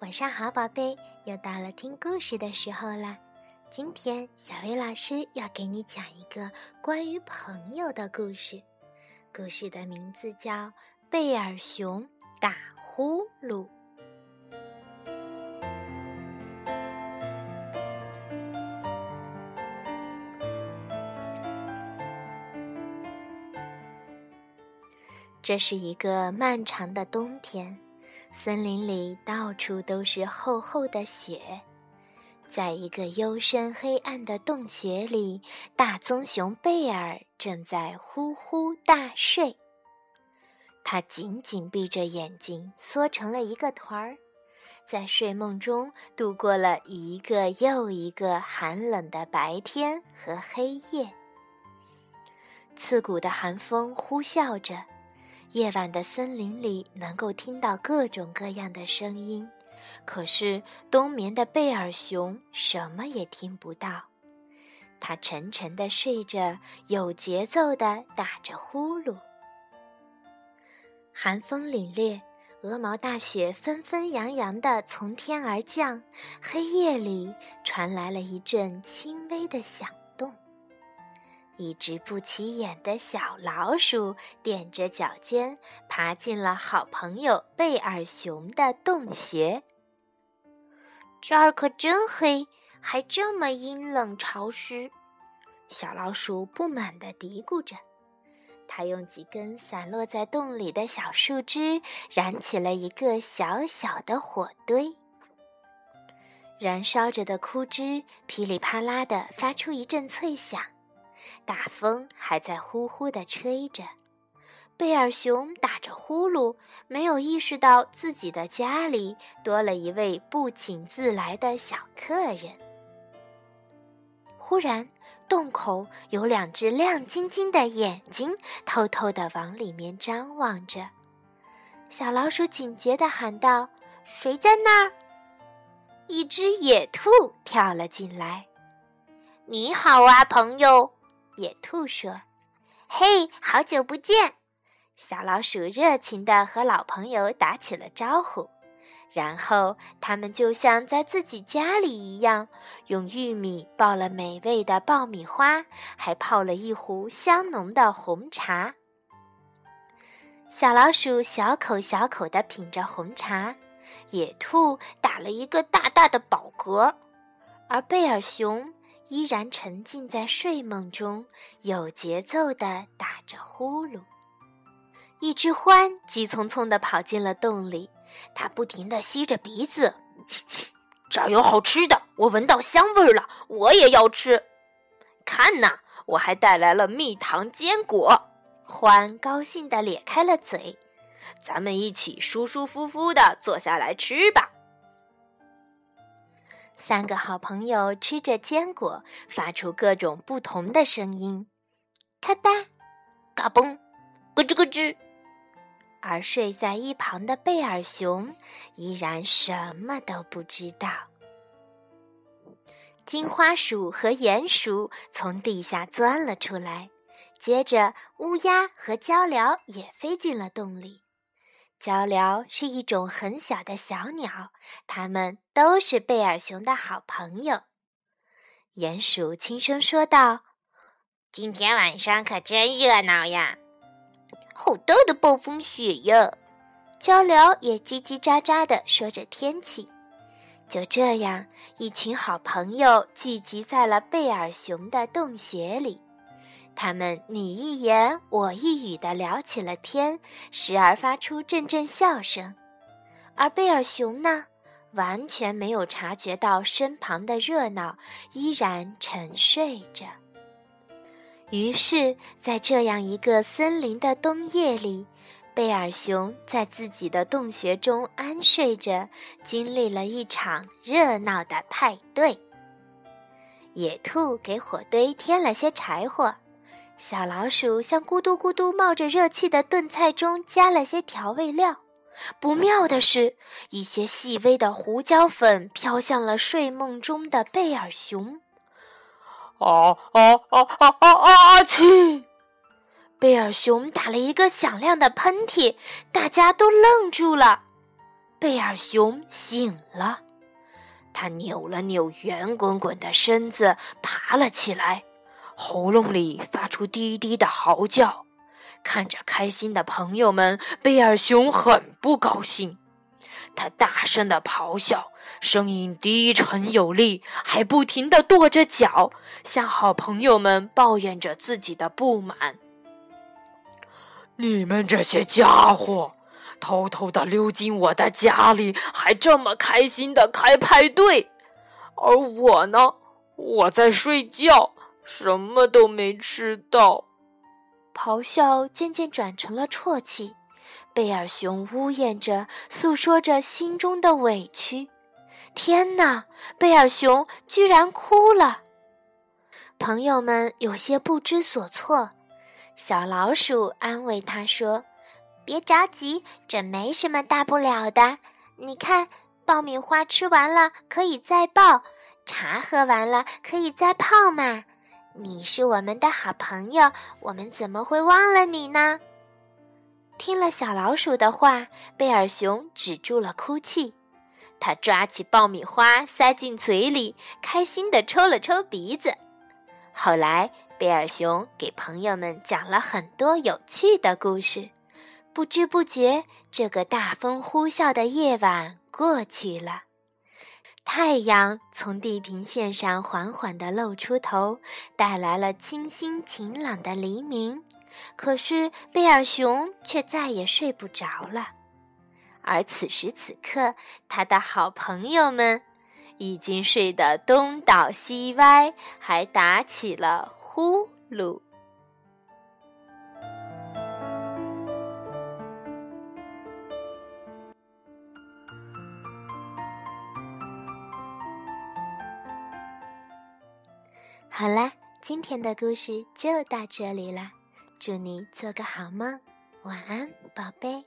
晚上好，宝贝，又到了听故事的时候啦。今天小薇老师要给你讲一个关于朋友的故事，故事的名字叫《贝尔熊打呼噜》。这是一个漫长的冬天。森林里到处都是厚厚的雪，在一个幽深黑暗的洞穴里，大棕熊贝尔正在呼呼大睡。他紧紧闭着眼睛，缩成了一个团儿，在睡梦中度过了一个又一个寒冷的白天和黑夜。刺骨的寒风呼啸着。夜晚的森林里能够听到各种各样的声音，可是冬眠的贝尔熊什么也听不到。它沉沉地睡着，有节奏地打着呼噜。寒风凛冽，鹅毛大雪纷纷扬扬地从天而降，黑夜里传来了一阵轻微的响。一只不起眼的小老鼠踮着脚尖，爬进了好朋友贝尔熊的洞穴。这儿可真黑，还这么阴冷潮湿。小老鼠不满地嘀咕着。它用几根散落在洞里的小树枝燃起了一个小小的火堆。燃烧着的枯枝噼里啪啦地发出一阵脆响。大风还在呼呼地吹着，贝尔熊打着呼噜，没有意识到自己的家里多了一位不请自来的小客人。忽然，洞口有两只亮晶晶的眼睛偷偷地往里面张望着。小老鼠警觉地喊道：“谁在那儿？”一只野兔跳了进来。“你好啊，朋友。”野兔说：“嘿，好久不见！”小老鼠热情地和老朋友打起了招呼，然后他们就像在自己家里一样，用玉米爆了美味的爆米花，还泡了一壶香浓的红茶。小老鼠小口小口地品着红茶，野兔打了一个大大的饱嗝，而贝尔熊。依然沉浸在睡梦中，有节奏地打着呼噜。一只獾急匆匆地跑进了洞里，它不停地吸着鼻子。这儿有好吃的，我闻到香味了，我也要吃。看呐，我还带来了蜜糖坚果。獾高兴地咧开了嘴。咱们一起舒舒服服地坐下来吃吧。三个好朋友吃着坚果，发出各种不同的声音：咔吧、嘎嘣、咯吱咯吱。而睡在一旁的贝尔熊依然什么都不知道。金花鼠和鼹鼠从地下钻了出来，接着乌鸦和鹪鹩也飞进了洞里。鹪鹩是一种很小的小鸟，它们都是贝尔熊的好朋友。鼹鼠轻声说道：“今天晚上可真热闹呀，好大的暴风雪呀！”鹪鹩也叽叽喳喳地说着天气。就这样，一群好朋友聚集在了贝尔熊的洞穴里。他们你一言我一语地聊起了天，时而发出阵阵笑声。而贝尔熊呢，完全没有察觉到身旁的热闹，依然沉睡着。于是，在这样一个森林的冬夜里，贝尔熊在自己的洞穴中安睡着，经历了一场热闹的派对。野兔给火堆添了些柴火。小老鼠向咕嘟咕嘟冒着热气的炖菜中加了些调味料。不妙的是，一些细微的胡椒粉飘向了睡梦中的贝尔熊。啊啊啊啊啊啊！气！贝尔熊打了一个响亮的喷嚏，大家都愣住了。贝尔熊醒了，他扭了扭圆滚滚的身子，爬了起来，喉咙里发出低低的嚎叫。看着开心的朋友们，贝尔熊很不高兴。他大声的咆哮，声音低沉有力，还不停的跺着脚，向好朋友们抱怨着自己的不满。你们这些家伙，偷偷的溜进我的家里，还这么开心的开派对，而我呢，我在睡觉，什么都没吃到。咆哮渐渐转成了啜泣。贝尔熊呜咽着，诉说着心中的委屈。天哪！贝尔熊居然哭了。朋友们有些不知所措。小老鼠安慰他说：“别着急，这没什么大不了的。你看，爆米花吃完了可以再爆，茶喝完了可以再泡嘛。你是我们的好朋友，我们怎么会忘了你呢？”听了小老鼠的话，贝尔熊止住了哭泣。他抓起爆米花塞进嘴里，开心地抽了抽鼻子。后来，贝尔熊给朋友们讲了很多有趣的故事。不知不觉，这个大风呼啸的夜晚过去了。太阳从地平线上缓缓地露出头，带来了清新晴朗的黎明。可是贝尔熊却再也睡不着了，而此时此刻，他的好朋友们已经睡得东倒西歪，还打起了呼噜。好啦，今天的故事就到这里啦。祝你做个好梦，晚安，宝贝。